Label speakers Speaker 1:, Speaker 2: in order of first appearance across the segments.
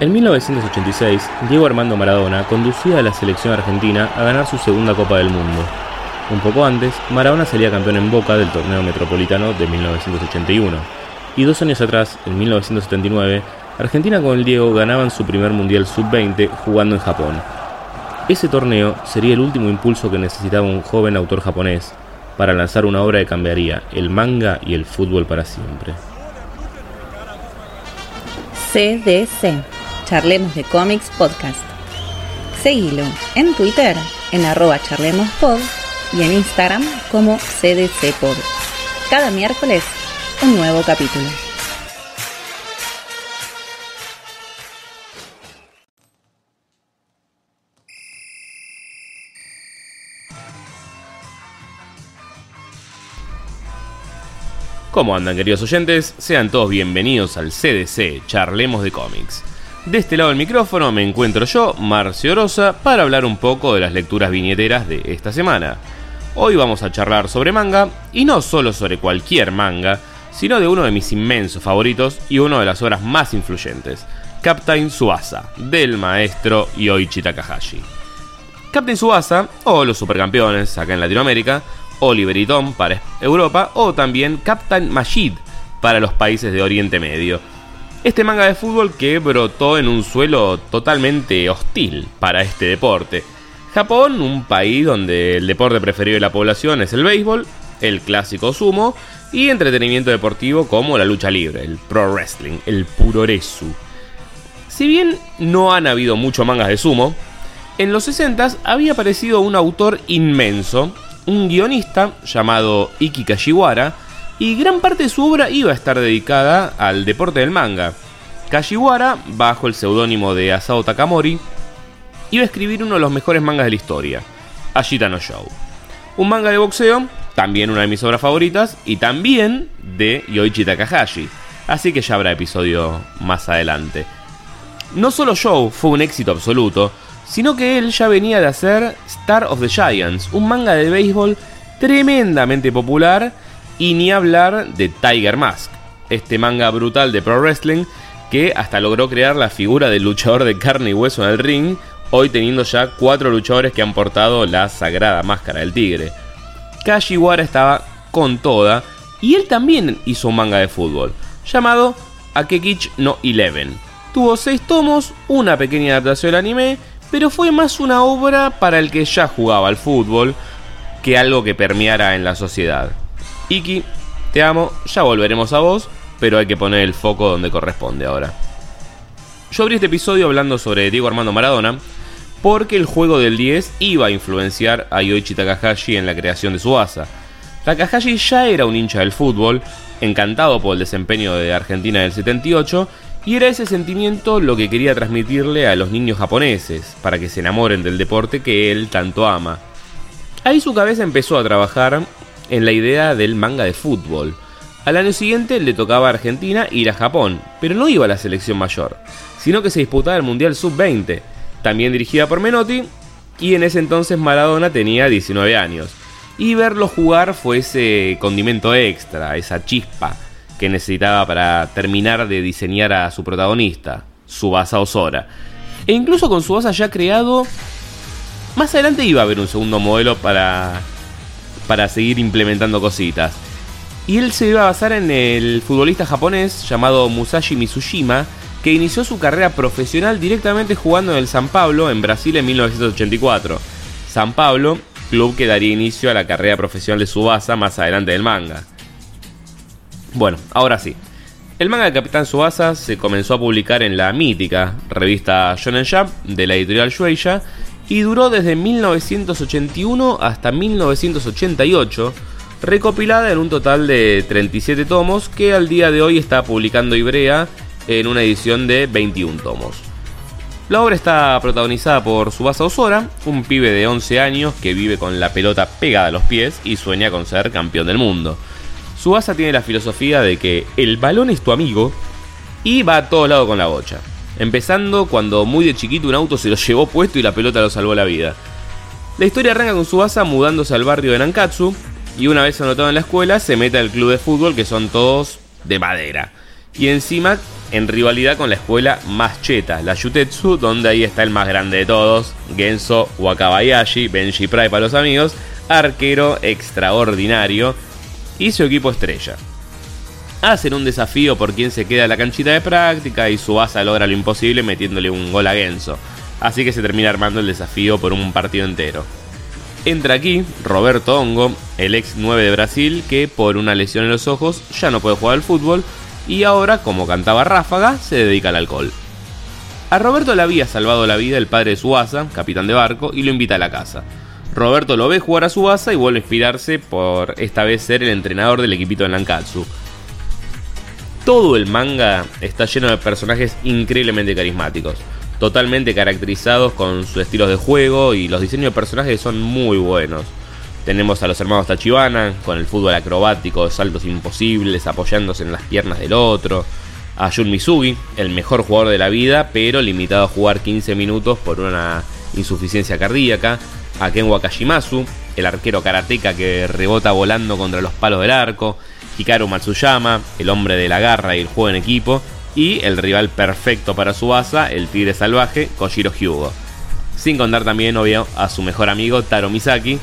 Speaker 1: En 1986, Diego Armando Maradona conducía a la selección argentina a ganar su segunda Copa del Mundo. Un poco antes, Maradona salía campeón en Boca del torneo metropolitano de 1981. Y dos años atrás, en 1979, Argentina con el Diego ganaban su primer Mundial Sub-20 jugando en Japón. Ese torneo sería el último impulso que necesitaba un joven autor japonés para lanzar una obra que cambiaría el manga y el fútbol para siempre.
Speaker 2: CDC Charlemos de Cómics Podcast. Seguilo en Twitter en arroba charlemospod y en Instagram como CDCpod. Cada miércoles un nuevo capítulo.
Speaker 1: ¿Cómo andan queridos oyentes? Sean todos bienvenidos al CDC, Charlemos de Cómics. De este lado del micrófono me encuentro yo, Marcio Rosa, para hablar un poco de las lecturas viñeteras de esta semana. Hoy vamos a charlar sobre manga, y no solo sobre cualquier manga, sino de uno de mis inmensos favoritos y una de las obras más influyentes, Captain Suasa, del maestro Yoichi Takahashi. Captain Suasa, o los supercampeones acá en Latinoamérica, Oliver y Tom para Europa, o también Captain Majid para los países de Oriente Medio este manga de fútbol que brotó en un suelo totalmente hostil para este deporte. Japón, un país donde el deporte preferido de la población es el béisbol, el clásico sumo y entretenimiento deportivo como la lucha libre, el pro wrestling, el puroresu. Si bien no han habido muchos mangas de sumo, en los 60 había aparecido un autor inmenso, un guionista llamado Iki Kashiwara, y gran parte de su obra iba a estar dedicada al deporte del manga. Kashiwara, bajo el seudónimo de Asao Takamori, iba a escribir uno de los mejores mangas de la historia, Ashita no Show. Un manga de boxeo, también una de mis obras favoritas, y también de Yoichi Takahashi, así que ya habrá episodio más adelante. No solo Show fue un éxito absoluto, sino que él ya venía de hacer Star of the Giants, un manga de béisbol tremendamente popular y ni hablar de Tiger Mask, este manga brutal de pro wrestling que hasta logró crear la figura del luchador de carne y hueso en el ring, hoy teniendo ya cuatro luchadores que han portado la sagrada máscara del tigre. Kashiwara estaba con toda y él también hizo un manga de fútbol llamado Akekich no Eleven. Tuvo seis tomos, una pequeña adaptación del anime, pero fue más una obra para el que ya jugaba al fútbol que algo que permeara en la sociedad. Iki, te amo, ya volveremos a vos, pero hay que poner el foco donde corresponde ahora. Yo abrí este episodio hablando sobre Diego Armando Maradona, porque el juego del 10 iba a influenciar a Yoichi Takahashi en la creación de su asa. Takahashi ya era un hincha del fútbol, encantado por el desempeño de Argentina del 78, y era ese sentimiento lo que quería transmitirle a los niños japoneses, para que se enamoren del deporte que él tanto ama. Ahí su cabeza empezó a trabajar en la idea del manga de fútbol. Al año siguiente le tocaba a Argentina ir a Japón, pero no iba a la selección mayor, sino que se disputaba el Mundial Sub-20, también dirigida por Menotti, y en ese entonces Maradona tenía 19 años. Y verlo jugar fue ese condimento extra, esa chispa que necesitaba para terminar de diseñar a su protagonista, Subasa Osora. E incluso con Subasa ya creado, más adelante iba a haber un segundo modelo para para seguir implementando cositas. Y él se iba a basar en el futbolista japonés llamado Musashi Mitsushima, que inició su carrera profesional directamente jugando en el San Pablo en Brasil en 1984. San Pablo, club que daría inicio a la carrera profesional de Subasa más adelante del manga. Bueno, ahora sí. El manga de Capitán Subasa se comenzó a publicar en la mítica revista Shonen Jump de la editorial Shueisha y duró desde 1981 hasta 1988, recopilada en un total de 37 tomos que al día de hoy está publicando Ibrea en una edición de 21 tomos. La obra está protagonizada por Subasa Osora, un pibe de 11 años que vive con la pelota pegada a los pies y sueña con ser campeón del mundo. Subasa tiene la filosofía de que el balón es tu amigo y va a todos lados con la bocha. Empezando cuando muy de chiquito un auto se lo llevó puesto y la pelota lo salvó la vida. La historia arranca con Subasa mudándose al barrio de Nankatsu y una vez anotado en la escuela se mete al club de fútbol que son todos de madera. Y encima en rivalidad con la escuela más cheta, la Yutetsu, donde ahí está el más grande de todos, Genso Wakabayashi, Benji Prai para los amigos, arquero extraordinario y su equipo estrella. Hacen un desafío por quien se queda en la canchita de práctica y Subasa logra lo imposible metiéndole un gol a Genso. Así que se termina armando el desafío por un partido entero. Entra aquí Roberto Hongo, el ex 9 de Brasil, que por una lesión en los ojos ya no puede jugar al fútbol y ahora, como cantaba Ráfaga, se dedica al alcohol. A Roberto le había salvado la vida el padre de Suasa, capitán de barco, y lo invita a la casa. Roberto lo ve jugar a Suasa y vuelve a inspirarse por esta vez ser el entrenador del equipito de Nankatsu. Todo el manga está lleno de personajes increíblemente carismáticos, totalmente caracterizados con sus estilos de juego y los diseños de personajes son muy buenos. Tenemos a los hermanos Tachibana con el fútbol acrobático, saltos imposibles, apoyándose en las piernas del otro. A Jun Misugi, el mejor jugador de la vida, pero limitado a jugar 15 minutos por una insuficiencia cardíaca. A Ken Wakashimasu, el arquero karateca que rebota volando contra los palos del arco. Hikaru Matsuyama, el hombre de la garra y el juego en equipo. Y el rival perfecto para su asa, el tigre salvaje, Kojiro Hyugo. Sin contar también, obvio, a su mejor amigo Taro Misaki,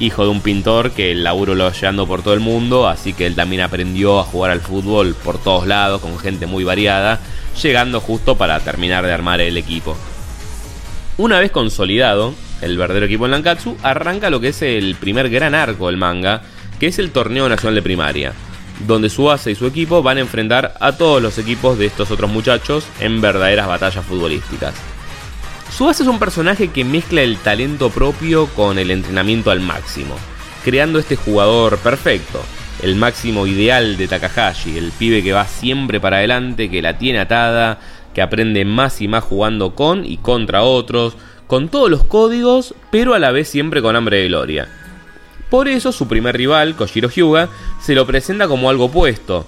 Speaker 1: hijo de un pintor que el laburo lo llevando por todo el mundo, así que él también aprendió a jugar al fútbol por todos lados, con gente muy variada, llegando justo para terminar de armar el equipo. Una vez consolidado, el verdadero equipo en Lankatsu arranca lo que es el primer gran arco del manga, que es el torneo nacional de primaria, donde Suasa y su equipo van a enfrentar a todos los equipos de estos otros muchachos en verdaderas batallas futbolísticas. Subasa es un personaje que mezcla el talento propio con el entrenamiento al máximo, creando este jugador perfecto, el máximo ideal de Takahashi, el pibe que va siempre para adelante, que la tiene atada, que aprende más y más jugando con y contra otros, con todos los códigos, pero a la vez siempre con hambre de gloria. Por eso su primer rival, Koshiro Hyuga, se lo presenta como algo opuesto.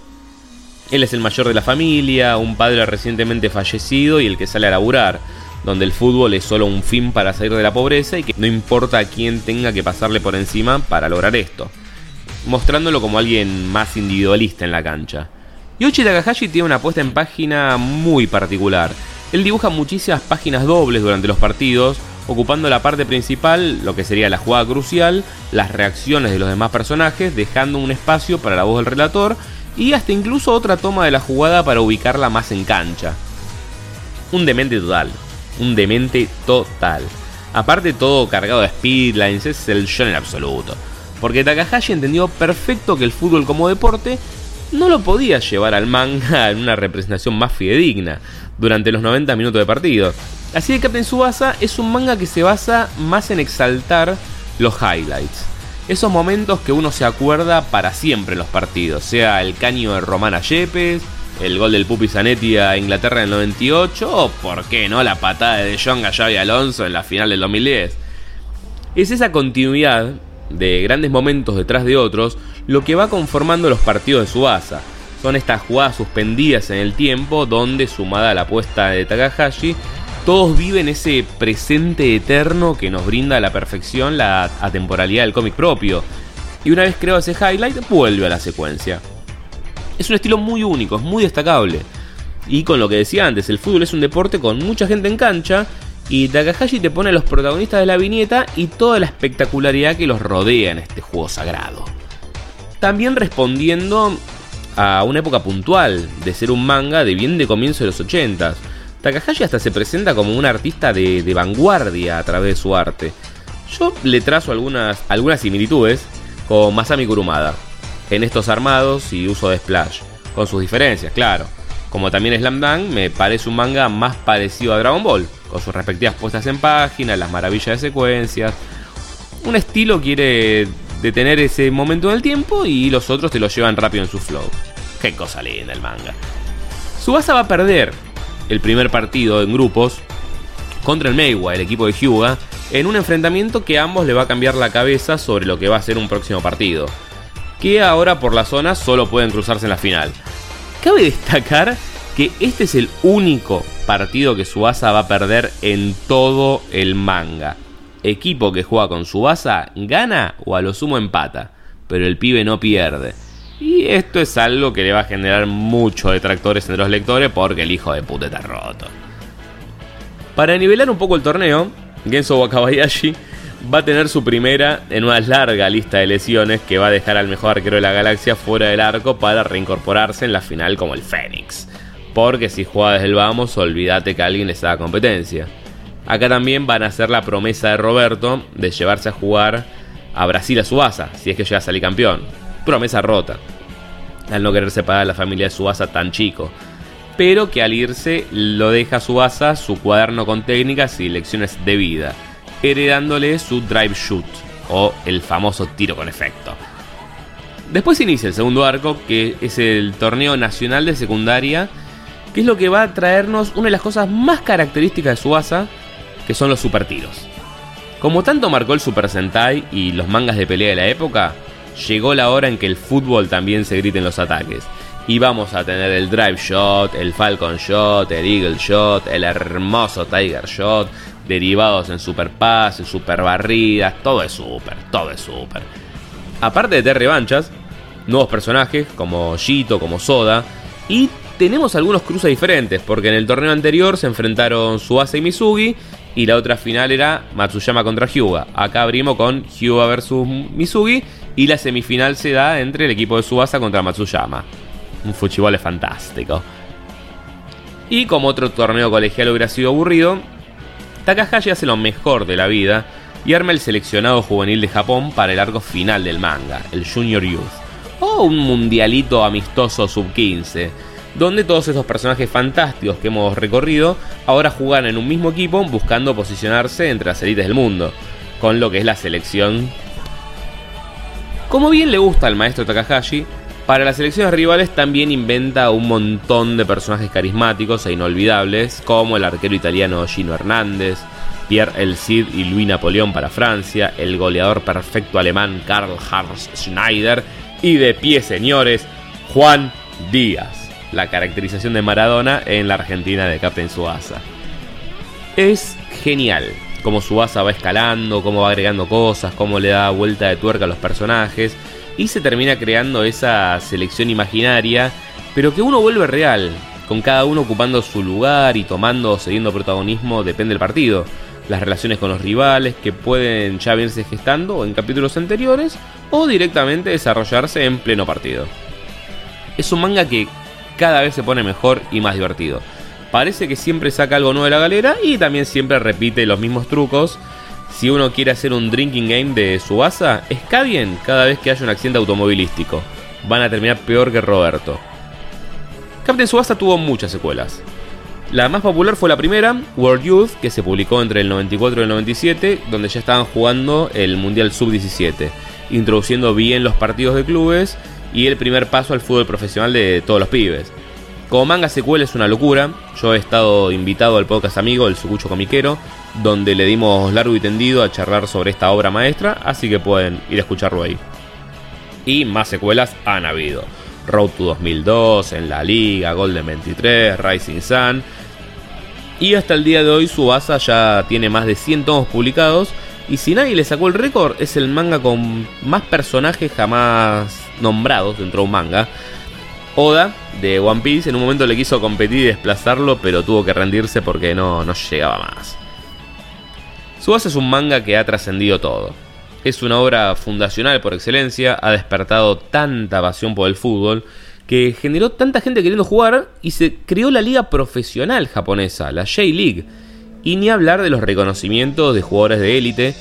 Speaker 1: Él es el mayor de la familia, un padre recientemente fallecido y el que sale a laburar donde el fútbol es solo un fin para salir de la pobreza y que no importa a quién tenga que pasarle por encima para lograr esto, mostrándolo como alguien más individualista en la cancha. Yoshi Takahashi tiene una puesta en página muy particular. Él dibuja muchísimas páginas dobles durante los partidos, ocupando la parte principal, lo que sería la jugada crucial, las reacciones de los demás personajes, dejando un espacio para la voz del relator y hasta incluso otra toma de la jugada para ubicarla más en cancha. Un demente total un demente total. Aparte todo cargado de speedlines, es el en absoluto. Porque Takahashi entendió perfecto que el fútbol como deporte no lo podía llevar al manga en una representación más fidedigna durante los 90 minutos de partido. Así que Captain Subasa es un manga que se basa más en exaltar los highlights. Esos momentos que uno se acuerda para siempre en los partidos, sea el caño de Romana Yepes, el gol del Pupi Zanetti a Inglaterra en el 98 o, por qué no, la patada de a Xavi Alonso en la final del 2010. Es esa continuidad de grandes momentos detrás de otros lo que va conformando los partidos de Subasa. Son estas jugadas suspendidas en el tiempo donde, sumada a la apuesta de Takahashi, todos viven ese presente eterno que nos brinda a la perfección la atemporalidad del cómic propio. Y una vez creado ese highlight, vuelve a la secuencia. Es un estilo muy único, es muy destacable. Y con lo que decía antes, el fútbol es un deporte con mucha gente en cancha y Takahashi te pone los protagonistas de la viñeta y toda la espectacularidad que los rodea en este juego sagrado. También respondiendo a una época puntual de ser un manga de bien de comienzo de los 80 Takahashi hasta se presenta como un artista de, de, vanguardia a través de su arte. Yo le trazo algunas, algunas similitudes con Masami Kurumada en estos armados y uso de splash, con sus diferencias, claro. Como también Slam Dunk, me parece un manga más parecido a Dragon Ball, con sus respectivas puestas en página, las maravillas de secuencias. Un estilo quiere detener ese momento en el tiempo y los otros te lo llevan rápido en su flow. Qué cosa linda el manga. Subasa va a perder el primer partido en grupos contra el Meiwa, el equipo de Hyuga, en un enfrentamiento que a ambos le va a cambiar la cabeza sobre lo que va a ser un próximo partido que ahora por la zona solo pueden cruzarse en la final. Cabe destacar que este es el único partido que Subasa va a perder en todo el manga. Equipo que juega con Subasa gana o a lo sumo empata, pero el pibe no pierde. Y esto es algo que le va a generar muchos detractores entre los lectores porque el hijo de puta está roto. Para nivelar un poco el torneo, Genso Wakabayashi va a tener su primera en una larga lista de lesiones que va a dejar al mejor arquero de la galaxia fuera del arco para reincorporarse en la final como el Fénix. Porque si juega desde el vamos, olvídate que alguien les da competencia. Acá también van a hacer la promesa de Roberto de llevarse a jugar a Brasil a Subasa, si es que llega a salir campeón. Promesa rota. Al no querer separar a la familia de Subasa tan chico. Pero que al irse lo deja a Subasa su cuaderno con técnicas y lecciones de vida heredándole su drive shoot o el famoso tiro con efecto. Después inicia el segundo arco, que es el torneo nacional de secundaria, que es lo que va a traernos una de las cosas más características de Suasa, que son los super tiros. Como tanto marcó el Super Sentai y los mangas de pelea de la época, llegó la hora en que el fútbol también se grite en los ataques. Y vamos a tener el Drive Shot, el Falcon Shot, el Eagle Shot, el hermoso Tiger Shot, derivados en super en super barridas, todo es super, todo es super. Aparte de tener revanchas, nuevos personajes como Shito, como Soda, y tenemos algunos cruces diferentes, porque en el torneo anterior se enfrentaron Suasa y Misugi, y la otra final era Matsuyama contra Hyuga. Acá abrimos con Hyuga versus Misugi, y la semifinal se da entre el equipo de Suasa contra Matsuyama. Un fuchibol fantástico. Y como otro torneo colegial hubiera sido aburrido, Takahashi hace lo mejor de la vida y arma el seleccionado juvenil de Japón para el arco final del manga, el Junior Youth, o un mundialito amistoso sub-15, donde todos estos personajes fantásticos que hemos recorrido ahora juegan en un mismo equipo buscando posicionarse entre las élites del mundo, con lo que es la selección. Como bien le gusta al maestro Takahashi, para las selecciones rivales también inventa un montón de personajes carismáticos e inolvidables, como el arquero italiano Gino Hernández, Pierre El Cid y Luis Napoleón para Francia, el goleador perfecto alemán Karl Heinz Schneider y de pie señores, Juan Díaz, la caracterización de Maradona en la Argentina de Captain Suasa. Es genial cómo Suasa va escalando, cómo va agregando cosas, cómo le da vuelta de tuerca a los personajes y se termina creando esa selección imaginaria, pero que uno vuelve real, con cada uno ocupando su lugar y tomando o cediendo protagonismo, depende del partido. Las relaciones con los rivales que pueden ya verse gestando en capítulos anteriores o directamente desarrollarse en pleno partido. Es un manga que cada vez se pone mejor y más divertido. Parece que siempre saca algo nuevo de la galera y también siempre repite los mismos trucos si uno quiere hacer un drinking game de Subasa, está bien cada vez que haya un accidente automovilístico. Van a terminar peor que Roberto. Captain Subasa tuvo muchas secuelas. La más popular fue la primera, World Youth, que se publicó entre el 94 y el 97, donde ya estaban jugando el Mundial Sub-17, introduciendo bien los partidos de clubes y el primer paso al fútbol profesional de todos los pibes. Como manga secuela es una locura. Yo he estado invitado al podcast amigo, el Sucucho Comiquero, donde le dimos largo y tendido a charlar sobre esta obra maestra, así que pueden ir a escucharlo ahí. Y más secuelas han habido. Road to 2002, En la Liga, Golden 23, Rising Sun. Y hasta el día de hoy Subasa ya tiene más de 100 tomos publicados. Y si nadie le sacó el récord, es el manga con más personajes jamás nombrados dentro de un manga. Oda de One Piece en un momento le quiso competir y desplazarlo, pero tuvo que rendirse porque no, no llegaba más. Subasa es un manga que ha trascendido todo. Es una obra fundacional por excelencia, ha despertado tanta pasión por el fútbol, que generó tanta gente queriendo jugar y se creó la liga profesional japonesa, la J-League. Y ni hablar de los reconocimientos de jugadores de élite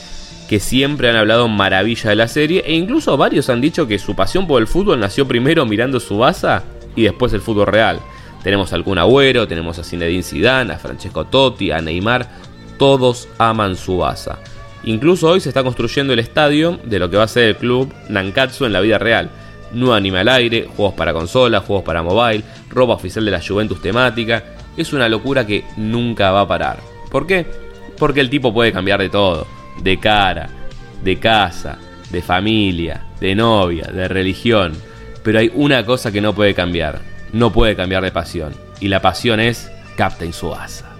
Speaker 1: que siempre han hablado maravilla de la serie e incluso varios han dicho que su pasión por el fútbol nació primero mirando Subasa y después el fútbol real. Tenemos a algún Agüero, tenemos a Zinedine Zidane, a Francesco Totti, a Neymar, todos aman Subasa. Incluso hoy se está construyendo el estadio de lo que va a ser el club Nankatsu en la vida real. Nuevo anime al aire, juegos para consola, juegos para mobile, ropa oficial de la Juventus temática. Es una locura que nunca va a parar. ¿Por qué? Porque el tipo puede cambiar de todo de cara, de casa, de familia, de novia, de religión. Pero hay una cosa que no puede cambiar. No puede cambiar de pasión. Y la pasión es Captain Suasa.